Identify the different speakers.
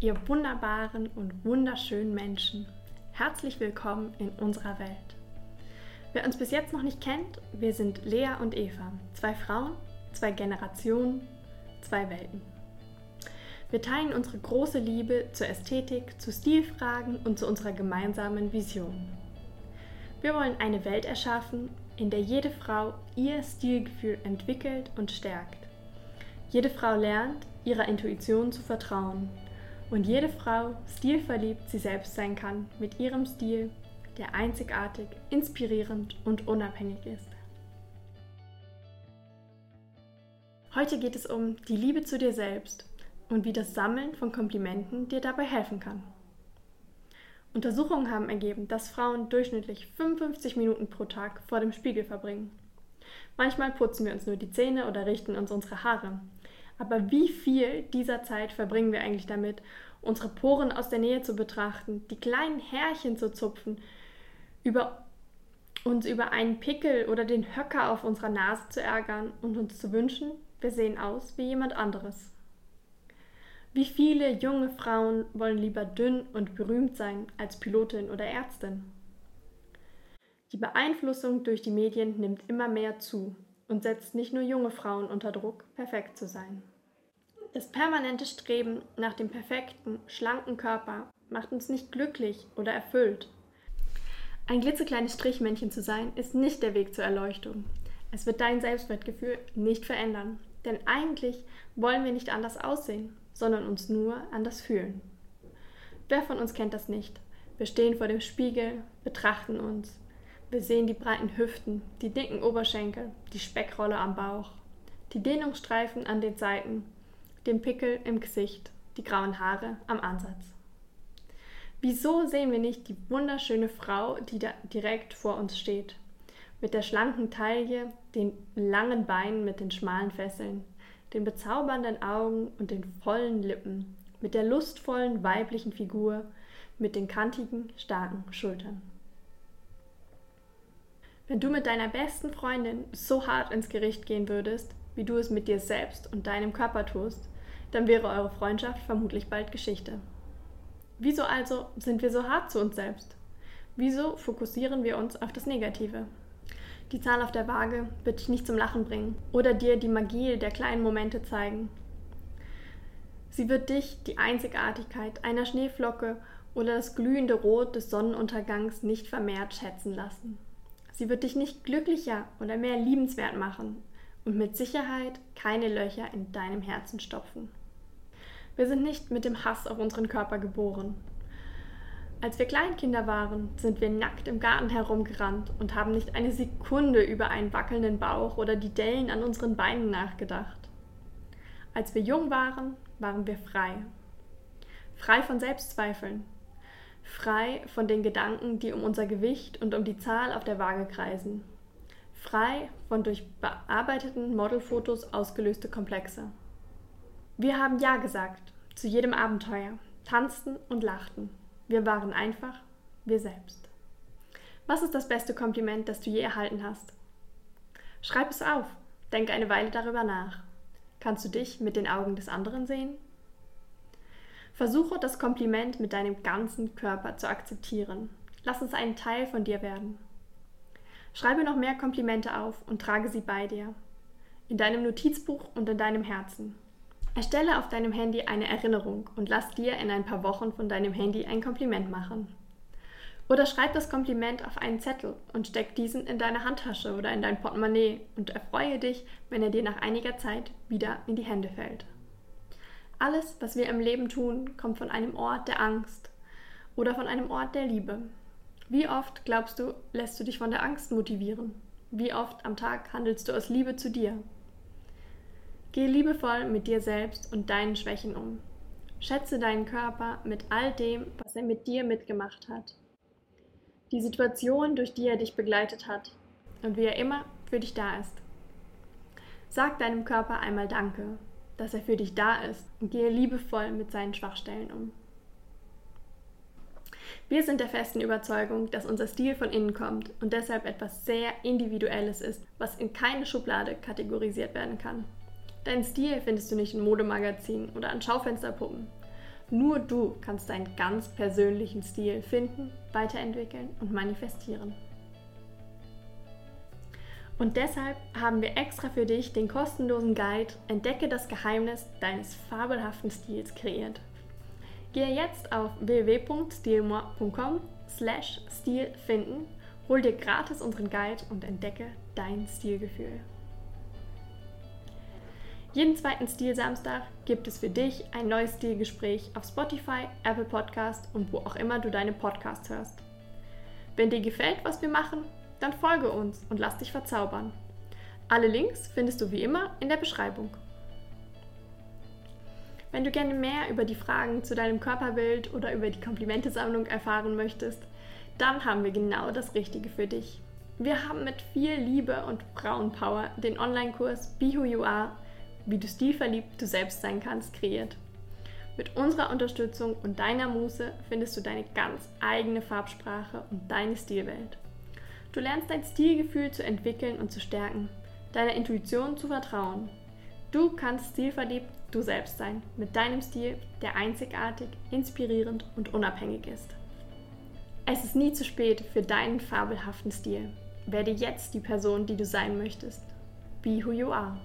Speaker 1: ihr wunderbaren und wunderschönen Menschen. Herzlich willkommen in unserer Welt. Wer uns bis jetzt noch nicht kennt, wir sind Lea und Eva, zwei Frauen, zwei Generationen, zwei Welten. Wir teilen unsere große Liebe zur Ästhetik, zu Stilfragen und zu unserer gemeinsamen Vision. Wir wollen eine Welt erschaffen, in der jede Frau ihr Stilgefühl entwickelt und stärkt. Jede Frau lernt, ihrer Intuition zu vertrauen und jede Frau stilverliebt sie selbst sein kann mit ihrem Stil, der einzigartig, inspirierend und unabhängig ist. Heute geht es um die Liebe zu dir selbst und wie das Sammeln von Komplimenten dir dabei helfen kann. Untersuchungen haben ergeben, dass Frauen durchschnittlich 55 Minuten pro Tag vor dem Spiegel verbringen. Manchmal putzen wir uns nur die Zähne oder richten uns unsere Haare. Aber wie viel dieser Zeit verbringen wir eigentlich damit, unsere Poren aus der Nähe zu betrachten, die kleinen Härchen zu zupfen, über uns über einen Pickel oder den Höcker auf unserer Nase zu ärgern und uns zu wünschen, wir sehen aus wie jemand anderes. Wie viele junge Frauen wollen lieber dünn und berühmt sein als Pilotin oder Ärztin? Die Beeinflussung durch die Medien nimmt immer mehr zu und setzt nicht nur junge Frauen unter Druck, perfekt zu sein. Das permanente Streben nach dem perfekten, schlanken Körper macht uns nicht glücklich oder erfüllt. Ein glitzekleines Strichmännchen zu sein, ist nicht der Weg zur Erleuchtung. Es wird dein Selbstwertgefühl nicht verändern. Denn eigentlich wollen wir nicht anders aussehen, sondern uns nur anders fühlen. Wer von uns kennt das nicht? Wir stehen vor dem Spiegel, betrachten uns, wir sehen die breiten Hüften, die dicken Oberschenkel, die Speckrolle am Bauch, die Dehnungsstreifen an den Seiten, den Pickel im Gesicht, die grauen Haare am Ansatz. Wieso sehen wir nicht die wunderschöne Frau, die da direkt vor uns steht? Mit der schlanken Taille, den langen Beinen mit den schmalen Fesseln, den bezaubernden Augen und den vollen Lippen, mit der lustvollen weiblichen Figur, mit den kantigen, starken Schultern. Wenn du mit deiner besten Freundin so hart ins Gericht gehen würdest, wie du es mit dir selbst und deinem Körper tust, dann wäre eure Freundschaft vermutlich bald Geschichte. Wieso also sind wir so hart zu uns selbst? Wieso fokussieren wir uns auf das Negative? Die Zahl auf der Waage wird dich nicht zum Lachen bringen oder dir die Magie der kleinen Momente zeigen. Sie wird dich die Einzigartigkeit einer Schneeflocke oder das glühende Rot des Sonnenuntergangs nicht vermehrt schätzen lassen. Sie wird dich nicht glücklicher oder mehr liebenswert machen und mit Sicherheit keine Löcher in deinem Herzen stopfen. Wir sind nicht mit dem Hass auf unseren Körper geboren. Als wir Kleinkinder waren, sind wir nackt im Garten herumgerannt und haben nicht eine Sekunde über einen wackelnden Bauch oder die Dellen an unseren Beinen nachgedacht. Als wir jung waren, waren wir frei. Frei von Selbstzweifeln, frei von den Gedanken, die um unser Gewicht und um die Zahl auf der Waage kreisen, frei von durch bearbeiteten Modelfotos ausgelöste Komplexe. Wir haben Ja gesagt zu jedem Abenteuer, tanzten und lachten. Wir waren einfach wir selbst. Was ist das beste Kompliment, das du je erhalten hast? Schreib es auf, denke eine Weile darüber nach. Kannst du dich mit den Augen des anderen sehen? Versuche das Kompliment mit deinem ganzen Körper zu akzeptieren. Lass es einen Teil von dir werden. Schreibe noch mehr Komplimente auf und trage sie bei dir. In deinem Notizbuch und in deinem Herzen. Erstelle auf deinem Handy eine Erinnerung und lass dir in ein paar Wochen von deinem Handy ein Kompliment machen. Oder schreib das Kompliment auf einen Zettel und steck diesen in deine Handtasche oder in dein Portemonnaie und erfreue dich, wenn er dir nach einiger Zeit wieder in die Hände fällt. Alles, was wir im Leben tun, kommt von einem Ort der Angst oder von einem Ort der Liebe. Wie oft, glaubst du, lässt du dich von der Angst motivieren? Wie oft am Tag handelst du aus Liebe zu dir? Geh liebevoll mit dir selbst und deinen Schwächen um. Schätze deinen Körper mit all dem, was er mit dir mitgemacht hat. Die Situation, durch die er dich begleitet hat und wie er immer für dich da ist. Sag deinem Körper einmal Danke dass er für dich da ist und gehe liebevoll mit seinen Schwachstellen um. Wir sind der festen Überzeugung, dass unser Stil von innen kommt und deshalb etwas sehr Individuelles ist, was in keine Schublade kategorisiert werden kann. Deinen Stil findest du nicht in Modemagazinen oder an Schaufensterpuppen, Nur du kannst deinen ganz persönlichen Stil finden, weiterentwickeln und manifestieren. Und deshalb haben wir extra für dich den kostenlosen Guide Entdecke das Geheimnis deines fabelhaften Stils kreiert. Gehe jetzt auf www.stilmore.com slash Stil finden, hol dir gratis unseren Guide und entdecke dein Stilgefühl. Jeden zweiten Stilsamstag gibt es für dich ein neues Stilgespräch auf Spotify, Apple Podcast und wo auch immer du deine Podcasts hörst. Wenn dir gefällt, was wir machen, dann folge uns und lass dich verzaubern. Alle Links findest du wie immer in der Beschreibung. Wenn du gerne mehr über die Fragen zu deinem Körperbild oder über die Komplimentesammlung erfahren möchtest, dann haben wir genau das Richtige für dich. Wir haben mit viel Liebe und Frauenpower den Online-Kurs Be Who You Are wie du stilverliebt du selbst sein kannst, kreiert. Mit unserer Unterstützung und deiner Muße findest du deine ganz eigene Farbsprache und deine Stilwelt. Du lernst dein Stilgefühl zu entwickeln und zu stärken, deiner Intuition zu vertrauen. Du kannst stilverliebt du selbst sein, mit deinem Stil, der einzigartig, inspirierend und unabhängig ist. Es ist nie zu spät für deinen fabelhaften Stil. Werde jetzt die Person, die du sein möchtest. Be who you are.